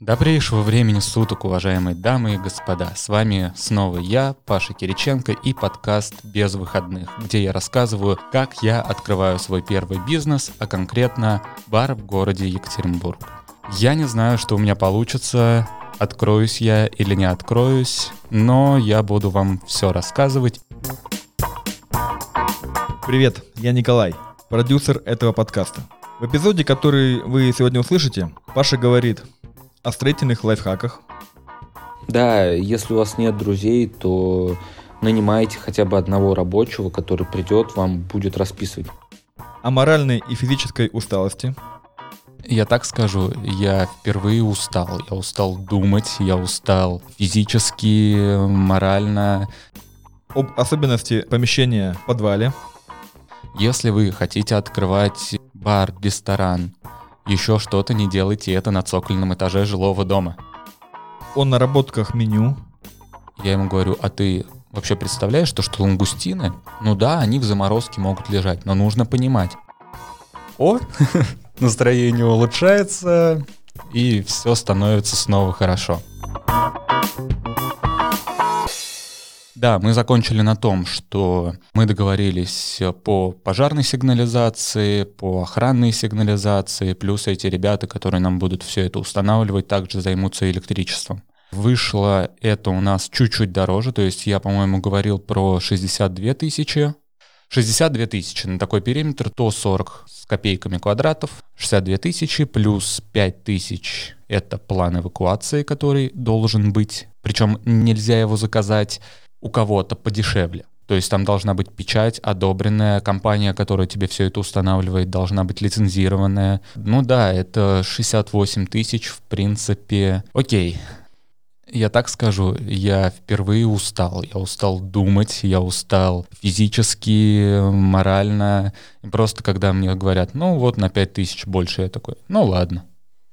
Добрейшего времени суток, уважаемые дамы и господа. С вами снова я, Паша Кириченко и подкаст «Без выходных», где я рассказываю, как я открываю свой первый бизнес, а конкретно бар в городе Екатеринбург. Я не знаю, что у меня получится, откроюсь я или не откроюсь, но я буду вам все рассказывать. Привет, я Николай, продюсер этого подкаста. В эпизоде, который вы сегодня услышите, Паша говорит о строительных лайфхаках. Да, если у вас нет друзей, то нанимайте хотя бы одного рабочего, который придет, вам будет расписывать. О моральной и физической усталости. Я так скажу, я впервые устал. Я устал думать, я устал физически, морально. Об особенности помещения в подвале. Если вы хотите открывать бар, ресторан, еще что-то, не делайте это на цокольном этаже жилого дома. О наработках меню. Я ему говорю, а ты вообще представляешь, что, что лангустины, ну да, они в заморозке могут лежать, но нужно понимать. О, настроение улучшается, и все становится снова хорошо. Да, мы закончили на том, что мы договорились по пожарной сигнализации, по охранной сигнализации, плюс эти ребята, которые нам будут все это устанавливать, также займутся электричеством. Вышло это у нас чуть-чуть дороже, то есть я, по-моему, говорил про 62 тысячи. 62 тысячи на такой периметр, то 40 с копейками квадратов, 62 тысячи плюс 5 тысяч — это план эвакуации, который должен быть. Причем нельзя его заказать у кого-то подешевле. То есть там должна быть печать, одобренная компания, которая тебе все это устанавливает, должна быть лицензированная. Ну да, это 68 тысяч, в принципе. Окей, я так скажу, я впервые устал. Я устал думать, я устал физически, морально. Просто когда мне говорят, ну вот на 5 тысяч больше, я такой, ну ладно.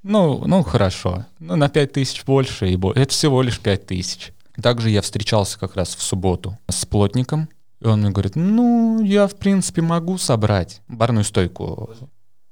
Ну, ну хорошо, ну на 5 тысяч больше, и это всего лишь 5 тысяч. Также я встречался как раз в субботу с плотником, и он мне говорит, ну, я, в принципе, могу собрать барную стойку.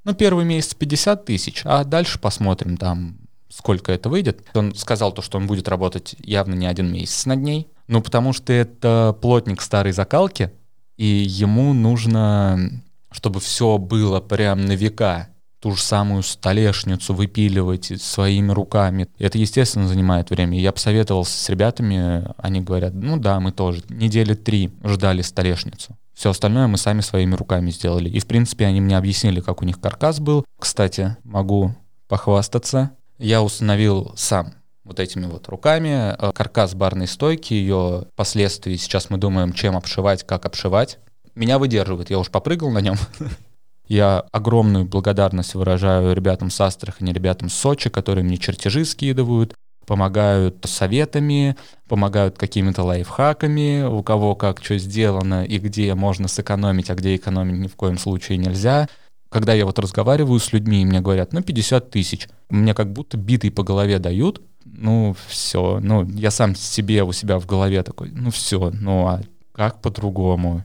Ну, первый месяц 50 тысяч, а дальше посмотрим там, сколько это выйдет. Он сказал то, что он будет работать явно не один месяц над ней, ну, потому что это плотник старой закалки, и ему нужно, чтобы все было прям на века ту же самую столешницу выпиливать своими руками. Это, естественно, занимает время. Я посоветовался с ребятами, они говорят, ну да, мы тоже недели три ждали столешницу. Все остальное мы сами своими руками сделали. И, в принципе, они мне объяснили, как у них каркас был. Кстати, могу похвастаться. Я установил сам вот этими вот руками э, каркас барной стойки, ее последствия. Сейчас мы думаем, чем обшивать, как обшивать. Меня выдерживает, я уж попрыгал на нем. Я огромную благодарность выражаю ребятам с Астрахани, ребятам с Сочи, которые мне чертежи скидывают, помогают советами, помогают какими-то лайфхаками, у кого как что сделано и где можно сэкономить, а где экономить ни в коем случае нельзя. Когда я вот разговариваю с людьми, и мне говорят, ну, 50 тысяч, мне как будто битый по голове дают, ну, все, ну, я сам себе у себя в голове такой, ну, все, ну, а как по-другому?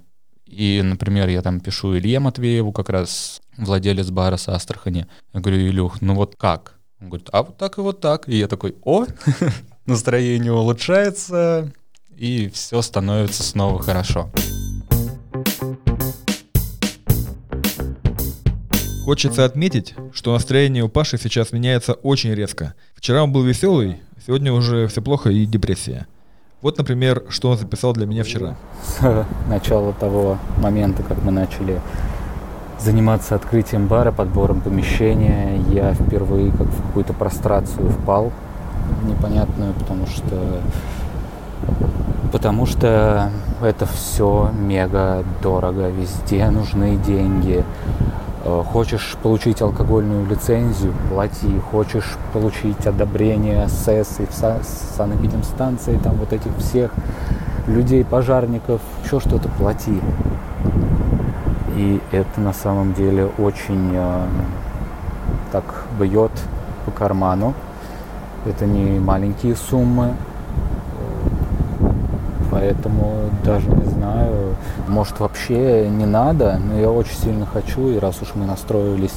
И, например, я там пишу Илье Матвееву, как раз владелец бара с Астрахани. Я говорю, Илюх, ну вот как? Он говорит, а вот так и вот так. И я такой, о, настроение улучшается, и все становится снова хорошо. Хочется отметить, что настроение у Паши сейчас меняется очень резко. Вчера он был веселый, сегодня уже все плохо и депрессия. Вот, например, что он записал для меня вчера. С начала того момента, как мы начали заниматься открытием бара, подбором помещения, я впервые как в какую-то прострацию впал непонятную, потому что потому что это все мега дорого, везде нужны деньги. Э, хочешь получить алкогольную лицензию, плати. Хочешь получить одобрение СЭС и санэпидемстанции, там вот этих всех людей, пожарников, еще что-то, плати. И это на самом деле очень э, так бьет по карману. Это не маленькие суммы, Поэтому даже не знаю, может вообще не надо, но я очень сильно хочу, и раз уж мы настроились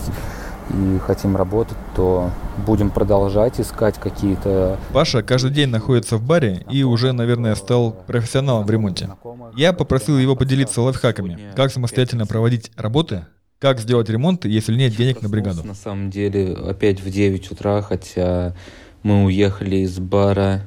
и хотим работать, то будем продолжать искать какие-то... Паша каждый день находится в баре и уже, наверное, стал профессионалом в ремонте. Я попросил его поделиться лайфхаками, как самостоятельно проводить работы, как сделать ремонт, если нет денег на бригаду. На самом деле, опять в 9 утра, хотя мы уехали из бара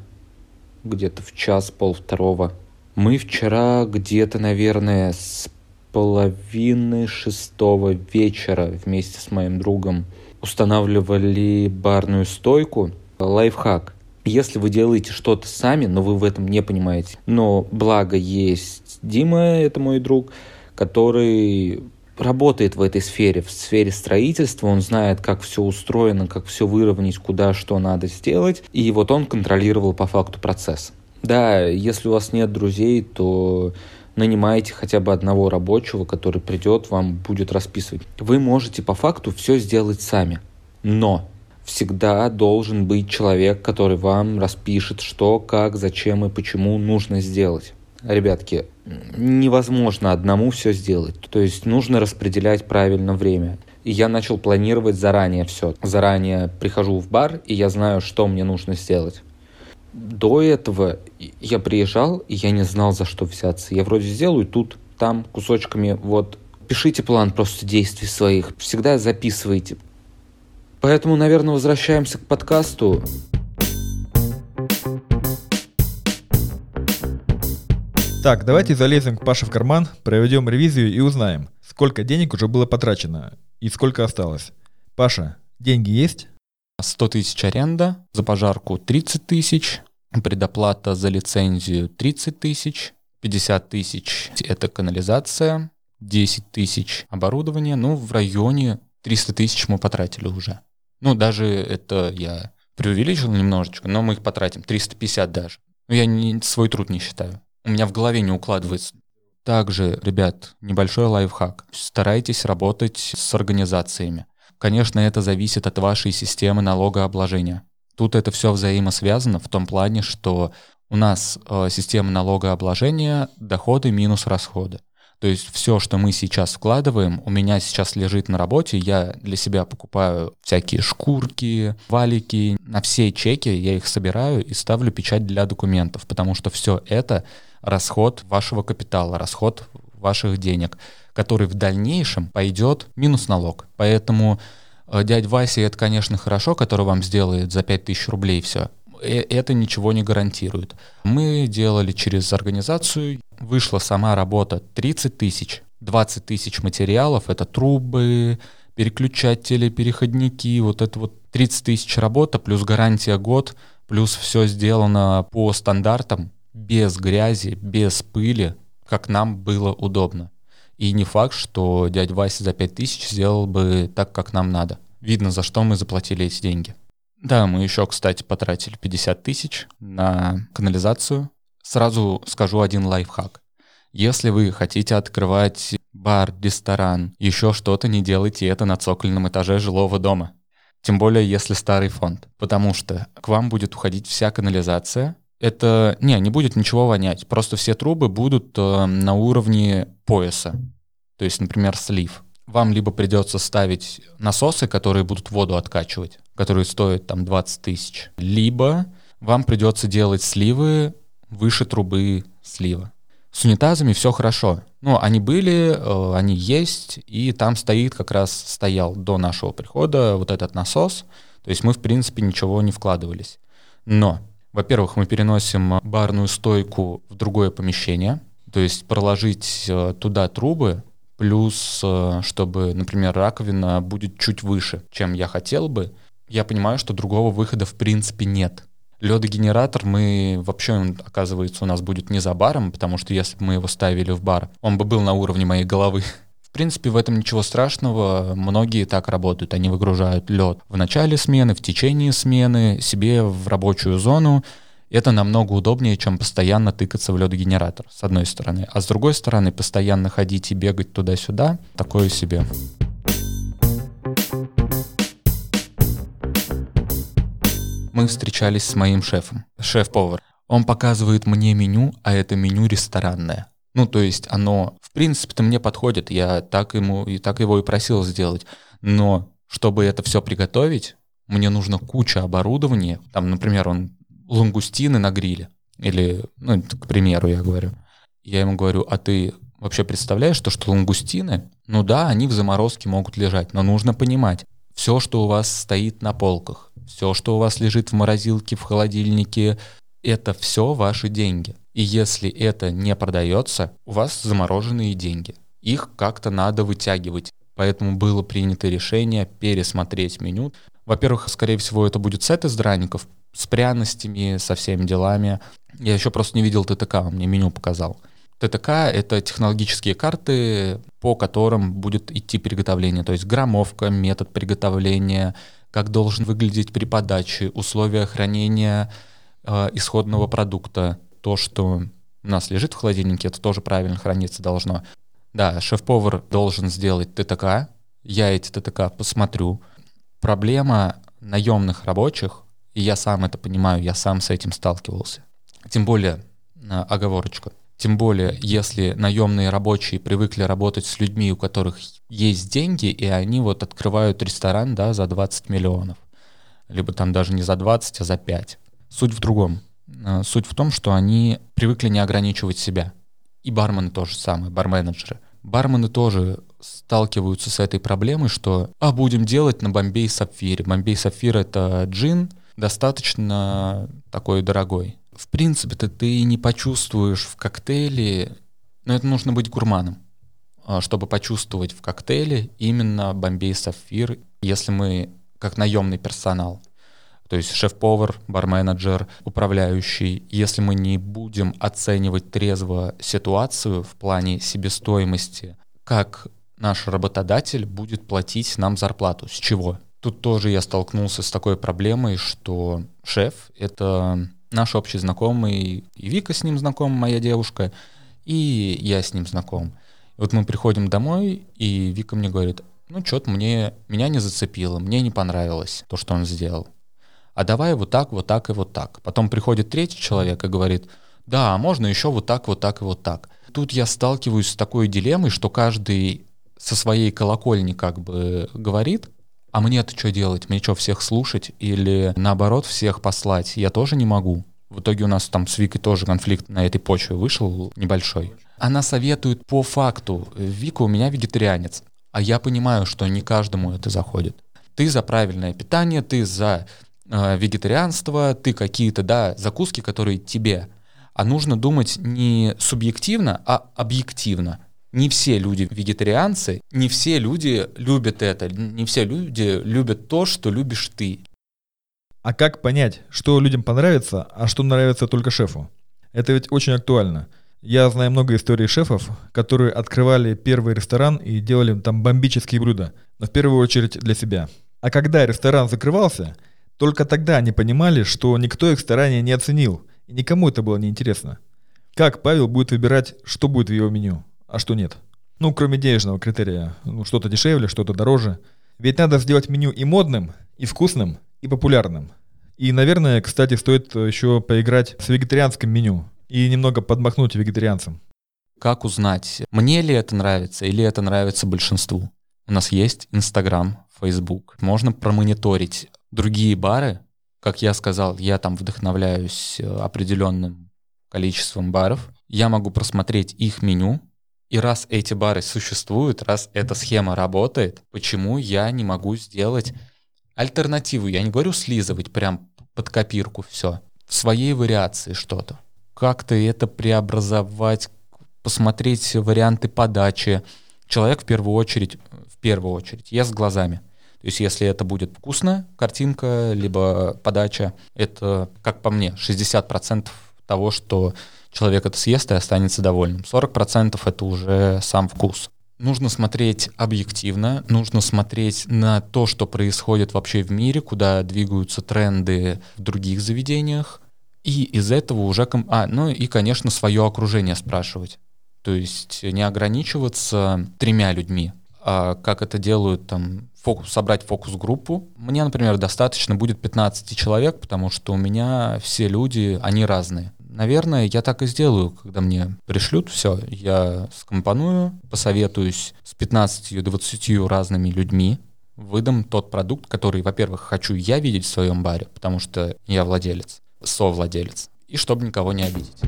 где-то в час, пол второго. Мы вчера где-то, наверное, с половины шестого вечера вместе с моим другом устанавливали барную стойку. Лайфхак. Если вы делаете что-то сами, но вы в этом не понимаете, но благо есть Дима, это мой друг, который работает в этой сфере, в сфере строительства, он знает, как все устроено, как все выровнять, куда что надо сделать, и вот он контролировал по факту процесс. Да, если у вас нет друзей, то нанимаете хотя бы одного рабочего, который придет, вам будет расписывать. Вы можете по факту все сделать сами, но всегда должен быть человек, который вам распишет, что, как, зачем и почему нужно сделать. Ребятки, невозможно одному все сделать. То есть нужно распределять правильно время. И я начал планировать заранее все. Заранее прихожу в бар, и я знаю, что мне нужно сделать до этого я приезжал, и я не знал, за что взяться. Я вроде сделаю тут, там, кусочками, вот. Пишите план просто действий своих, всегда записывайте. Поэтому, наверное, возвращаемся к подкасту. Так, давайте залезем к Паше в карман, проведем ревизию и узнаем, сколько денег уже было потрачено и сколько осталось. Паша, деньги есть? 100 тысяч аренда, за пожарку 30 тысяч, предоплата за лицензию 30 тысяч, 50 тысяч — это канализация, 10 тысяч оборудование, ну, в районе 300 тысяч мы потратили уже. Ну, даже это я преувеличил немножечко, но мы их потратим, 350 даже. Ну, я не, свой труд не считаю. У меня в голове не укладывается. Также, ребят, небольшой лайфхак. Старайтесь работать с организациями. Конечно, это зависит от вашей системы налогообложения. Тут это все взаимосвязано в том плане, что у нас э, система налогообложения доходы минус расходы. То есть все, что мы сейчас вкладываем, у меня сейчас лежит на работе, я для себя покупаю всякие шкурки, валики, на все чеки я их собираю и ставлю печать для документов, потому что все это расход вашего капитала, расход ваших денег, который в дальнейшем пойдет минус налог. Поэтому Э, дядь Вася, это, конечно, хорошо, который вам сделает за 5000 рублей все. Э, это ничего не гарантирует. Мы делали через организацию, вышла сама работа 30 тысяч, 20 тысяч материалов, это трубы, переключатели, переходники, вот это вот 30 тысяч работа, плюс гарантия год, плюс все сделано по стандартам, без грязи, без пыли, как нам было удобно. И не факт, что дядя Вася за 5000 сделал бы так, как нам надо. Видно, за что мы заплатили эти деньги. Да, мы еще, кстати, потратили 50 тысяч на канализацию. Сразу скажу один лайфхак. Если вы хотите открывать бар, ресторан, еще что-то, не делайте это на цокольном этаже жилого дома. Тем более, если старый фонд. Потому что к вам будет уходить вся канализация. Это, не, не будет ничего вонять. Просто все трубы будут э, на уровне пояса. То есть, например, слив. Вам либо придется ставить насосы, которые будут воду откачивать, которые стоят там 20 тысяч, либо вам придется делать сливы выше трубы слива. С унитазами все хорошо. Ну, они были, э, они есть, и там стоит, как раз стоял до нашего прихода вот этот насос. То есть мы, в принципе, ничего не вкладывались. Но, во-первых, мы переносим барную стойку в другое помещение, то есть проложить э, туда трубы, плюс, э, чтобы, например, раковина будет чуть выше, чем я хотел бы, я понимаю, что другого выхода в принципе нет. Ледогенератор мы вообще, оказывается, у нас будет не за баром, потому что если бы мы его ставили в бар, он бы был на уровне моей головы. В принципе, в этом ничего страшного. Многие так работают. Они выгружают лед в начале смены, в течение смены себе в рабочую зону, это намного удобнее, чем постоянно тыкаться в ледогенератор, с одной стороны. А с другой стороны, постоянно ходить и бегать туда-сюда, такое себе. Мы встречались с моим шефом, шеф-повар. Он показывает мне меню, а это меню ресторанное. Ну, то есть оно, в принципе-то мне подходит, я так ему и так его и просил сделать. Но Чтобы это все приготовить, мне нужно куча оборудования. Там, например, он лангустины на гриле. Или, ну, к примеру, я говорю. Я ему говорю, а ты вообще представляешь, то, что лангустины, ну да, они в заморозке могут лежать, но нужно понимать, все, что у вас стоит на полках, все, что у вас лежит в морозилке, в холодильнике, это все ваши деньги. И если это не продается, у вас замороженные деньги. Их как-то надо вытягивать. Поэтому было принято решение пересмотреть меню. Во-первых, скорее всего, это будет сет из драников с пряностями, со всеми делами. Я еще просто не видел ТТК, он мне меню показал. ТТК — это технологические карты, по которым будет идти приготовление. То есть граммовка, метод приготовления, как должен выглядеть при подаче, условия хранения э, исходного продукта. То, что у нас лежит в холодильнике, это тоже правильно храниться должно. Да, шеф-повар должен сделать ТТК. Я эти ТТК посмотрю. Проблема наемных рабочих, и я сам это понимаю, я сам с этим сталкивался. Тем более, э, оговорочка, тем более, если наемные рабочие привыкли работать с людьми, у которых есть деньги, и они вот открывают ресторан, да, за 20 миллионов. Либо там даже не за 20, а за 5. Суть в другом. Э, суть в том, что они привыкли не ограничивать себя. И бармены тоже самое, барменеджеры. Бармены тоже сталкиваются с этой проблемой, что «а будем делать на Бомбей Сапфире». Бомбей Сапфир — это джин, достаточно такой дорогой в принципе-то ты не почувствуешь в коктейле, но это нужно быть гурманом, а, чтобы почувствовать в коктейле именно Бомбей Сафир, если мы как наемный персонал. То есть шеф-повар, барменеджер, управляющий, если мы не будем оценивать трезво ситуацию в плане себестоимости, как наш работодатель будет платить нам зарплату, с чего? Тут тоже я столкнулся с такой проблемой, что шеф — это наш общий знакомый, и Вика с ним знакома, моя девушка, и я с ним знаком. Вот мы приходим домой, и Вика мне говорит, ну что-то мне, меня не зацепило, мне не понравилось то, что он сделал. А давай вот так, вот так и вот так. Потом приходит третий человек и говорит, да, а можно еще вот так, вот так и вот так. Тут я сталкиваюсь с такой дилеммой, что каждый со своей колокольни как бы говорит, а мне-то что делать? Мне что, всех слушать или наоборот всех послать? Я тоже не могу. В итоге у нас там с Викой тоже конфликт на этой почве вышел небольшой. Она советует по факту. Вика у меня вегетарианец. А я понимаю, что не каждому это заходит. Ты за правильное питание, ты за э, вегетарианство, ты какие-то, да, закуски, которые тебе. А нужно думать не субъективно, а объективно не все люди вегетарианцы, не все люди любят это, не все люди любят то, что любишь ты. А как понять, что людям понравится, а что нравится только шефу? Это ведь очень актуально. Я знаю много историй шефов, которые открывали первый ресторан и делали там бомбические блюда, но в первую очередь для себя. А когда ресторан закрывался, только тогда они понимали, что никто их старания не оценил, и никому это было неинтересно. Как Павел будет выбирать, что будет в его меню? А что нет. Ну, кроме денежного критерия. Ну, что-то дешевле, что-то дороже. Ведь надо сделать меню и модным, и вкусным, и популярным. И, наверное, кстати, стоит еще поиграть с вегетарианским меню и немного подмахнуть вегетарианцам. Как узнать, мне ли это нравится или это нравится большинству? У нас есть Инстаграм, Фейсбук. Можно промониторить другие бары. Как я сказал, я там вдохновляюсь э, определенным количеством баров. Я могу просмотреть их меню, и раз эти бары существуют, раз эта схема работает, почему я не могу сделать альтернативу? Я не говорю слизывать прям под копирку все. В своей вариации что-то. Как-то это преобразовать, посмотреть варианты подачи. Человек в первую очередь, в первую очередь, ест глазами. То есть если это будет вкусная картинка, либо подача, это, как по мне, 60% того, что человек это съест и останется довольным. 40% это уже сам вкус. Нужно смотреть объективно, нужно смотреть на то, что происходит вообще в мире, куда двигаются тренды в других заведениях, и из этого уже... А, ну и, конечно, свое окружение спрашивать. То есть не ограничиваться тремя людьми, а как это делают там, фокус, собрать фокус-группу. Мне, например, достаточно будет 15 человек, потому что у меня все люди, они разные. Наверное, я так и сделаю, когда мне пришлют все. Я скомпоную, посоветуюсь с 15-20 разными людьми, выдам тот продукт, который, во-первых, хочу я видеть в своем баре, потому что я владелец, совладелец, и чтобы никого не обидеть.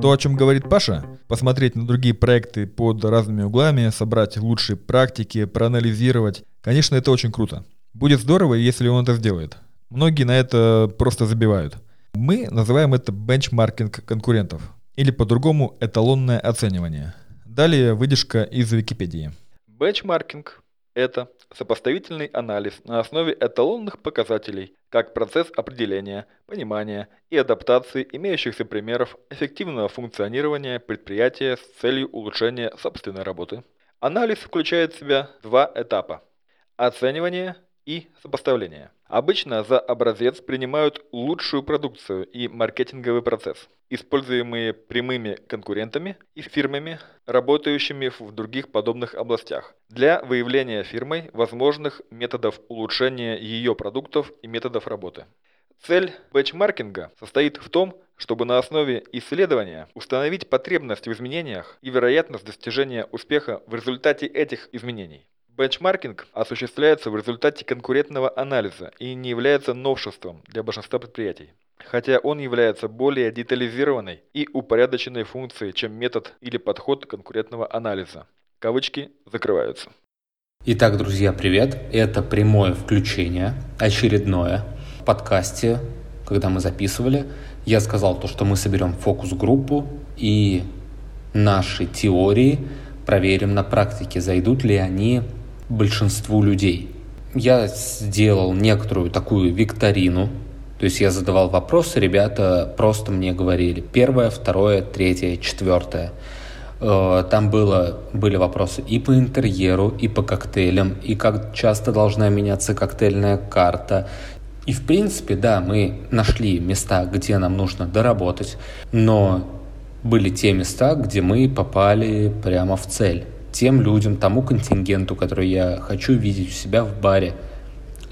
То, о чем говорит Паша, посмотреть на другие проекты под разными углами, собрать лучшие практики, проанализировать, конечно, это очень круто. Будет здорово, если он это сделает. Многие на это просто забивают. Мы называем это бенчмаркинг конкурентов, или по-другому эталонное оценивание. Далее выдержка из Википедии. Бенчмаркинг – это сопоставительный анализ на основе эталонных показателей, как процесс определения, понимания и адаптации имеющихся примеров эффективного функционирования предприятия с целью улучшения собственной работы. Анализ включает в себя два этапа – оценивание и сопоставление. Обычно за образец принимают лучшую продукцию и маркетинговый процесс, используемые прямыми конкурентами и фирмами, работающими в других подобных областях, для выявления фирмой возможных методов улучшения ее продуктов и методов работы. Цель бэчмаркинга состоит в том, чтобы на основе исследования установить потребность в изменениях и вероятность достижения успеха в результате этих изменений. Бенчмаркинг осуществляется в результате конкурентного анализа и не является новшеством для большинства предприятий, хотя он является более детализированной и упорядоченной функцией, чем метод или подход конкурентного анализа. Кавычки закрываются. Итак, друзья, привет. Это прямое включение, очередное в подкасте, когда мы записывали. Я сказал то, что мы соберем фокус-группу и наши теории проверим на практике, зайдут ли они большинству людей. Я сделал некоторую такую викторину, то есть я задавал вопросы, ребята просто мне говорили первое, второе, третье, четвертое. Э, там было, были вопросы и по интерьеру, и по коктейлям, и как часто должна меняться коктейльная карта. И в принципе, да, мы нашли места, где нам нужно доработать, но были те места, где мы попали прямо в цель тем людям, тому контингенту, который я хочу видеть у себя в баре,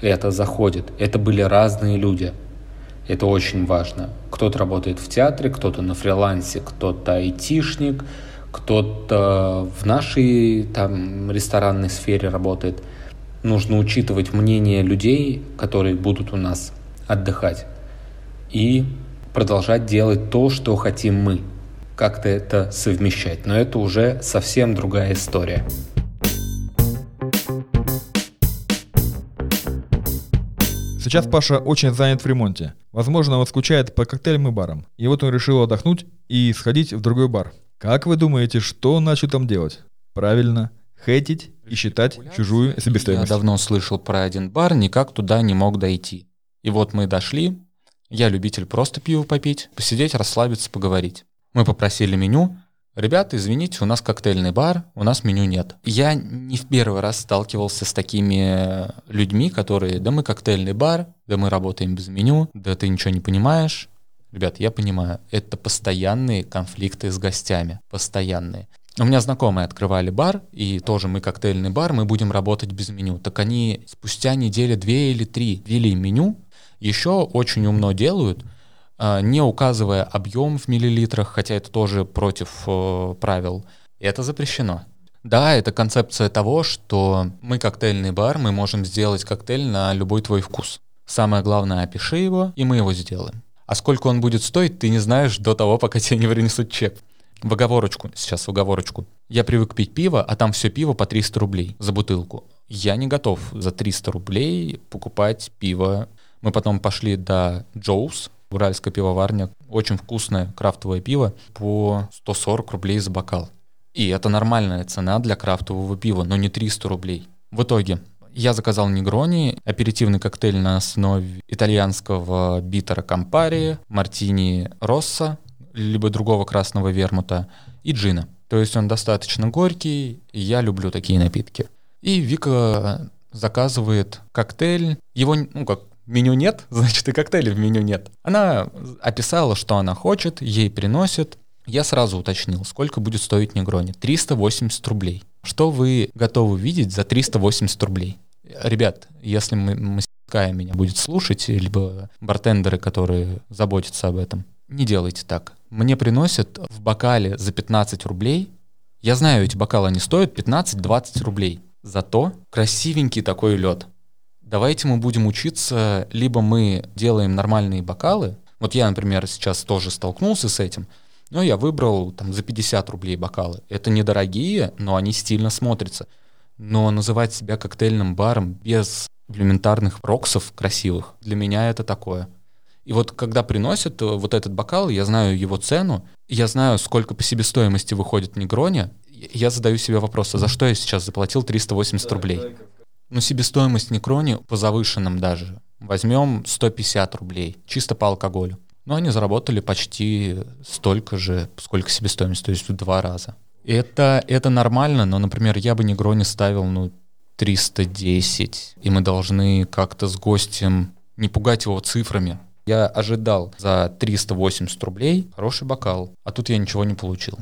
это заходит. Это были разные люди. Это очень важно. Кто-то работает в театре, кто-то на фрилансе, кто-то айтишник, кто-то в нашей там ресторанной сфере работает. Нужно учитывать мнение людей, которые будут у нас отдыхать, и продолжать делать то, что хотим мы как-то это совмещать. Но это уже совсем другая история. Сейчас Паша очень занят в ремонте. Возможно, он скучает по коктейлям и барам. И вот он решил отдохнуть и сходить в другой бар. Как вы думаете, что он начал там делать? Правильно, хейтить и считать чужую себестоимость. Я давно слышал про один бар, никак туда не мог дойти. И вот мы дошли, я любитель просто пиво попить, посидеть, расслабиться, поговорить. Мы попросили меню. Ребята, извините, у нас коктейльный бар, у нас меню нет. Я не в первый раз сталкивался с такими людьми, которые, да мы коктейльный бар, да мы работаем без меню, да ты ничего не понимаешь. Ребят, я понимаю, это постоянные конфликты с гостями, постоянные. У меня знакомые открывали бар, и тоже мы коктейльный бар, мы будем работать без меню. Так они спустя недели две или три ввели меню, еще очень умно делают – не указывая объем в миллилитрах, хотя это тоже против э, правил. это запрещено. Да, это концепция того, что мы коктейльный бар, мы можем сделать коктейль на любой твой вкус. Самое главное, опиши его, и мы его сделаем. А сколько он будет стоить, ты не знаешь до того, пока тебе не принесут чек. В оговорочку, сейчас в оговорочку. Я привык пить пиво, а там все пиво по 300 рублей за бутылку. Я не готов за 300 рублей покупать пиво. Мы потом пошли до Джоус, Уральская пивоварня. Очень вкусное крафтовое пиво по 140 рублей за бокал. И это нормальная цена для крафтового пива, но не 300 рублей. В итоге я заказал негрони, аперитивный коктейль на основе итальянского битера Кампари, мартини Росса, либо другого красного вермута и джина. То есть он достаточно горький, и я люблю такие напитки. И Вика заказывает коктейль, его, ну как, меню нет, значит и коктейлей в меню нет. Она описала, что она хочет, ей приносят. Я сразу уточнил, сколько будет стоить негрони. 380 рублей. Что вы готовы видеть за 380 рублей? Ребят, если мы, мастерская меня будет слушать, либо бартендеры, которые заботятся об этом, не делайте так. Мне приносят в бокале за 15 рублей Я знаю, эти бокалы, они стоят 15-20 рублей. Зато красивенький такой лед. Давайте мы будем учиться, либо мы делаем нормальные бокалы. Вот я, например, сейчас тоже столкнулся с этим, но я выбрал там за 50 рублей бокалы. Это недорогие, но они стильно смотрятся. Но называть себя коктейльным баром без элементарных роксов красивых, для меня это такое. И вот когда приносят э, вот этот бокал, я знаю его цену, я знаю, сколько по себестоимости выходит Негрони, я задаю себе вопрос, а за что я сейчас заплатил 380 рублей? Ну, себестоимость Некрони по завышенным даже. Возьмем 150 рублей, чисто по алкоголю. Но они заработали почти столько же, сколько себестоимость, то есть в два раза. Это, это нормально, но, например, я бы Негрони ставил, ну, 310, и мы должны как-то с гостем не пугать его цифрами. Я ожидал за 380 рублей хороший бокал, а тут я ничего не получил.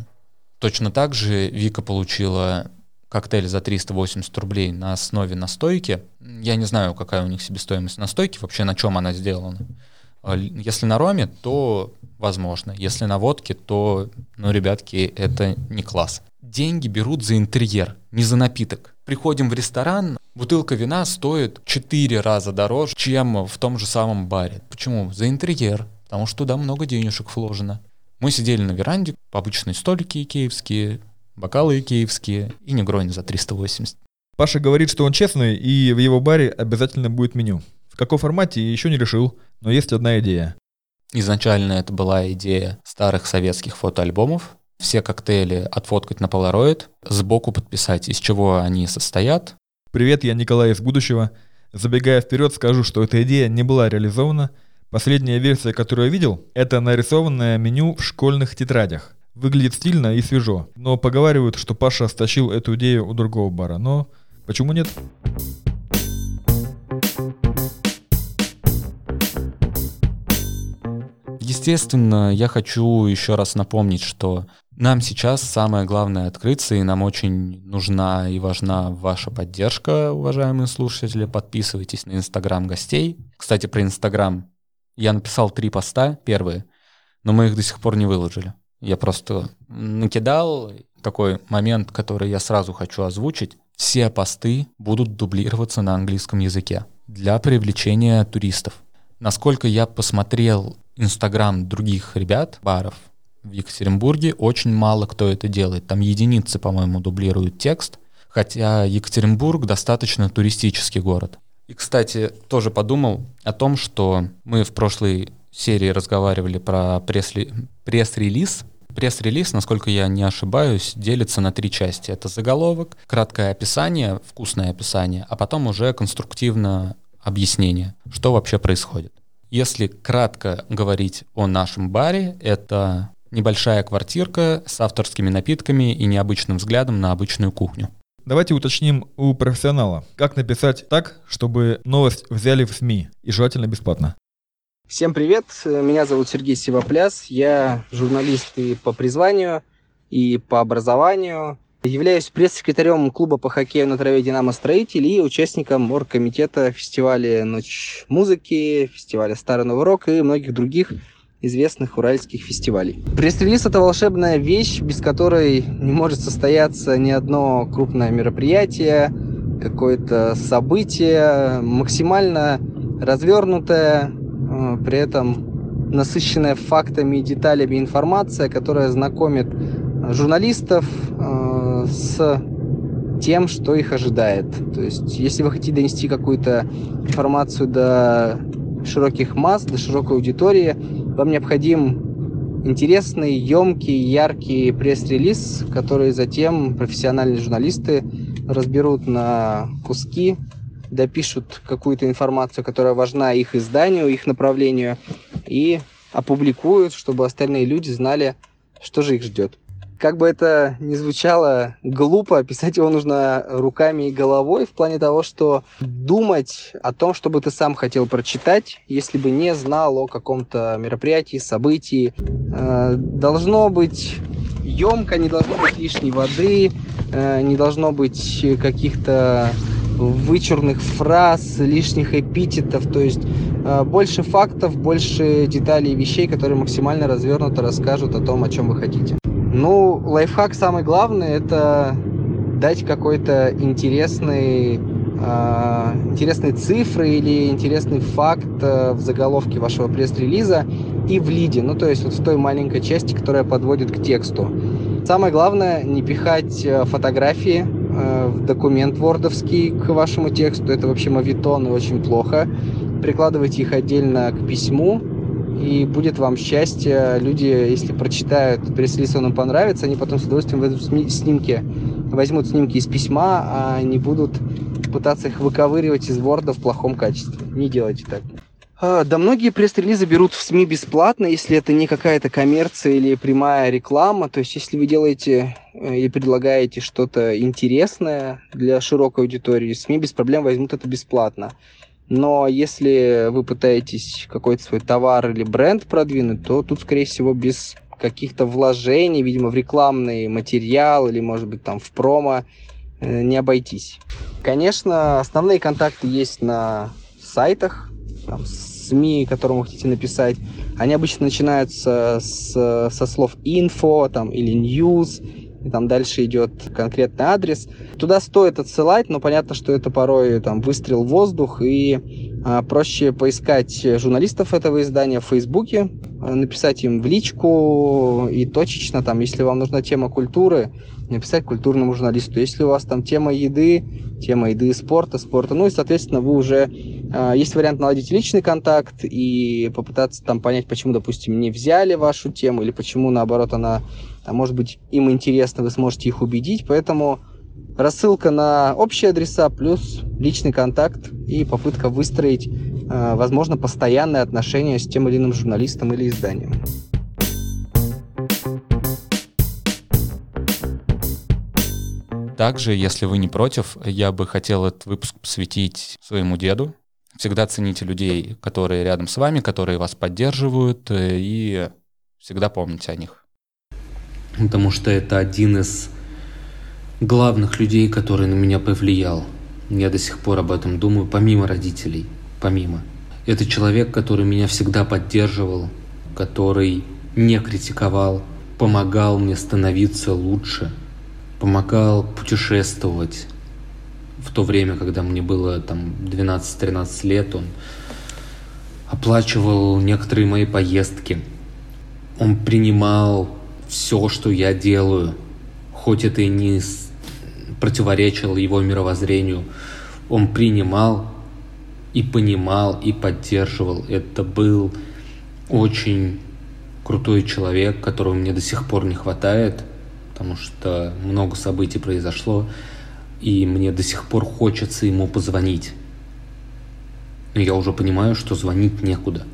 Точно так же Вика получила коктейль за 380 рублей на основе настойки. Я не знаю, какая у них себестоимость настойки, вообще на чем она сделана. А, если на роме, то возможно. Если на водке, то, ну, ребятки, это не класс. Деньги берут за интерьер, не за напиток. Приходим в ресторан, бутылка вина стоит 4 раза дороже, чем в том же самом баре. Почему? За интерьер, потому что туда много денежек вложено. Мы сидели на веранде, обычные столики икеевские, бокалы икеевские и негрони за 380. Паша говорит, что он честный, и в его баре обязательно будет меню. В каком формате еще не решил, но есть одна идея. Изначально это была идея старых советских фотоальбомов. Все коктейли отфоткать на полароид, сбоку подписать, из чего они состоят. Привет, я Николай из будущего. Забегая вперед, скажу, что эта идея не была реализована – Последняя версия, которую я видел, это нарисованное меню в школьных тетрадях. Выглядит стильно и свежо, но поговаривают, что Паша стащил эту идею у другого бара, но почему нет? Естественно, я хочу еще раз напомнить, что нам сейчас самое главное открыться, и нам очень нужна и важна ваша поддержка, уважаемые слушатели. Подписывайтесь на Инстаграм гостей. Кстати, про Инстаграм я написал три поста первые, но мы их до сих пор не выложили. Я просто накидал такой момент, который я сразу хочу озвучить. Все посты будут дублироваться на английском языке для привлечения туристов. Насколько я посмотрел Инстаграм других ребят, баров в Екатеринбурге, очень мало кто это делает. Там единицы, по-моему, дублируют текст, хотя Екатеринбург достаточно туристический город. И, кстати, тоже подумал о том, что мы в прошлой серии разговаривали про пресс-релиз. Пресс-релиз, насколько я не ошибаюсь, делится на три части. Это заголовок, краткое описание, вкусное описание, а потом уже конструктивное объяснение, что вообще происходит. Если кратко говорить о нашем баре, это небольшая квартирка с авторскими напитками и необычным взглядом на обычную кухню. Давайте уточним у профессионала, как написать так, чтобы новость взяли в СМИ и желательно бесплатно. Всем привет, меня зовут Сергей Сивопляс, я журналист и по призванию, и по образованию. Являюсь пресс-секретарем клуба по хоккею на траве «Динамо Строитель» и участником оргкомитета фестиваля «Ночь музыки», фестиваля «Старый Новый Рок» и многих других известных уральских фестивалей. Пресс-релиз – это волшебная вещь, без которой не может состояться ни одно крупное мероприятие, какое-то событие, максимально развернутое, при этом насыщенная фактами и деталями информация, которая знакомит журналистов э, с тем, что их ожидает. То есть, если вы хотите донести какую-то информацию до широких масс, до широкой аудитории, вам необходим интересный, емкий, яркий пресс-релиз, который затем профессиональные журналисты разберут на куски, допишут какую-то информацию, которая важна их изданию, их направлению, и опубликуют, чтобы остальные люди знали, что же их ждет. Как бы это ни звучало глупо, писать его нужно руками и головой в плане того, что думать о том, что бы ты сам хотел прочитать, если бы не знал о каком-то мероприятии, событии. Э, должно быть емко, не должно быть лишней воды, э, не должно быть каких-то вычурных фраз, лишних эпитетов, то есть э, больше фактов, больше деталей и вещей, которые максимально развернуто расскажут о том, о чем вы хотите. Ну, лайфхак самый главный – это дать какой-то интересный э, интересные цифры или интересный факт э, в заголовке вашего пресс-релиза и в лиде, ну то есть вот в той маленькой части, которая подводит к тексту. Самое главное не пихать фотографии в документ вордовский к вашему тексту, это вообще мавитон и очень плохо. Прикладывайте их отдельно к письму, и будет вам счастье. Люди, если прочитают пресс-релиз, он им понравится, они потом с удовольствием в этом снимке возьмут снимки из письма, а не будут пытаться их выковыривать из Word в плохом качестве. Не делайте так. А, да многие пресс-релизы берут в СМИ бесплатно, если это не какая-то коммерция или прямая реклама. То есть, если вы делаете э, или предлагаете что-то интересное для широкой аудитории, СМИ без проблем возьмут это бесплатно. Но если вы пытаетесь какой-то свой товар или бренд продвинуть, то тут, скорее всего, без каких-то вложений, видимо, в рекламный материал или, может быть, там в промо э, не обойтись. Конечно, основные контакты есть на сайтах, там, СМИ, которым вы хотите написать. Они обычно начинаются с, со слов info там, или news, и там дальше идет конкретный адрес. Туда стоит отсылать, но понятно, что это порой там выстрел в воздух, и а, проще поискать журналистов этого издания в Фейсбуке, а, написать им в личку и точечно, там, если вам нужна тема культуры, написать культурному журналисту. Если у вас там тема еды, тема еды, спорта, спорта, ну и, соответственно, вы уже... Э, есть вариант наладить личный контакт и попытаться там понять, почему, допустим, не взяли вашу тему или почему, наоборот, она, там, может быть, им интересно, вы сможете их убедить. Поэтому рассылка на общие адреса плюс личный контакт и попытка выстроить, э, возможно, постоянные отношения с тем или иным журналистом или изданием. Также, если вы не против, я бы хотел этот выпуск посвятить своему деду. Всегда цените людей, которые рядом с вами, которые вас поддерживают, э, и всегда помните о них. Потому что это один из главных людей, который на меня повлиял. Я до сих пор об этом думаю, помимо родителей, помимо. Это человек, который меня всегда поддерживал, который не критиковал, помогал мне становиться лучше – помогал путешествовать. В то время, когда мне было там 12-13 лет, он оплачивал некоторые мои поездки. Он принимал все, что я делаю, хоть это и не противоречило его мировоззрению. Он принимал и понимал, и поддерживал. Это был очень крутой человек, которого мне до сих пор не хватает – потому что много событий произошло, и мне до сих пор хочется ему позвонить. Но я уже понимаю, что звонить некуда.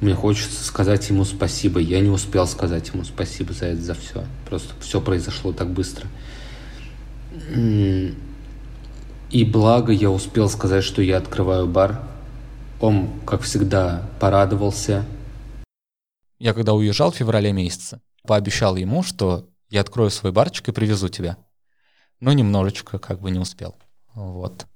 Мне хочется сказать ему спасибо. Я не успел сказать ему спасибо за это, за все. Просто все произошло так быстро. И благо я успел сказать, что я открываю бар. Он, как всегда, порадовался. Я когда уезжал в феврале месяце, пообещал ему, что я открою свой барчик и привезу тебя. Но немножечко как бы не успел. Вот.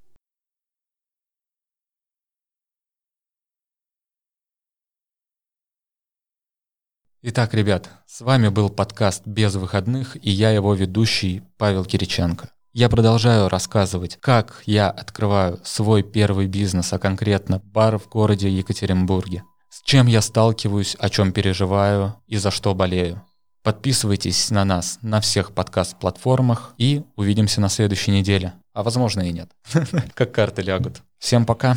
Итак, ребят, с вами был подкаст «Без выходных» и я его ведущий Павел Кириченко. Я продолжаю рассказывать, как я открываю свой первый бизнес, а конкретно бар в городе Екатеринбурге. С чем я сталкиваюсь, о чем переживаю и за что болею. Подписывайтесь на нас на всех подкаст-платформах и увидимся на следующей неделе. А возможно и нет. Как карты лягут. Всем пока.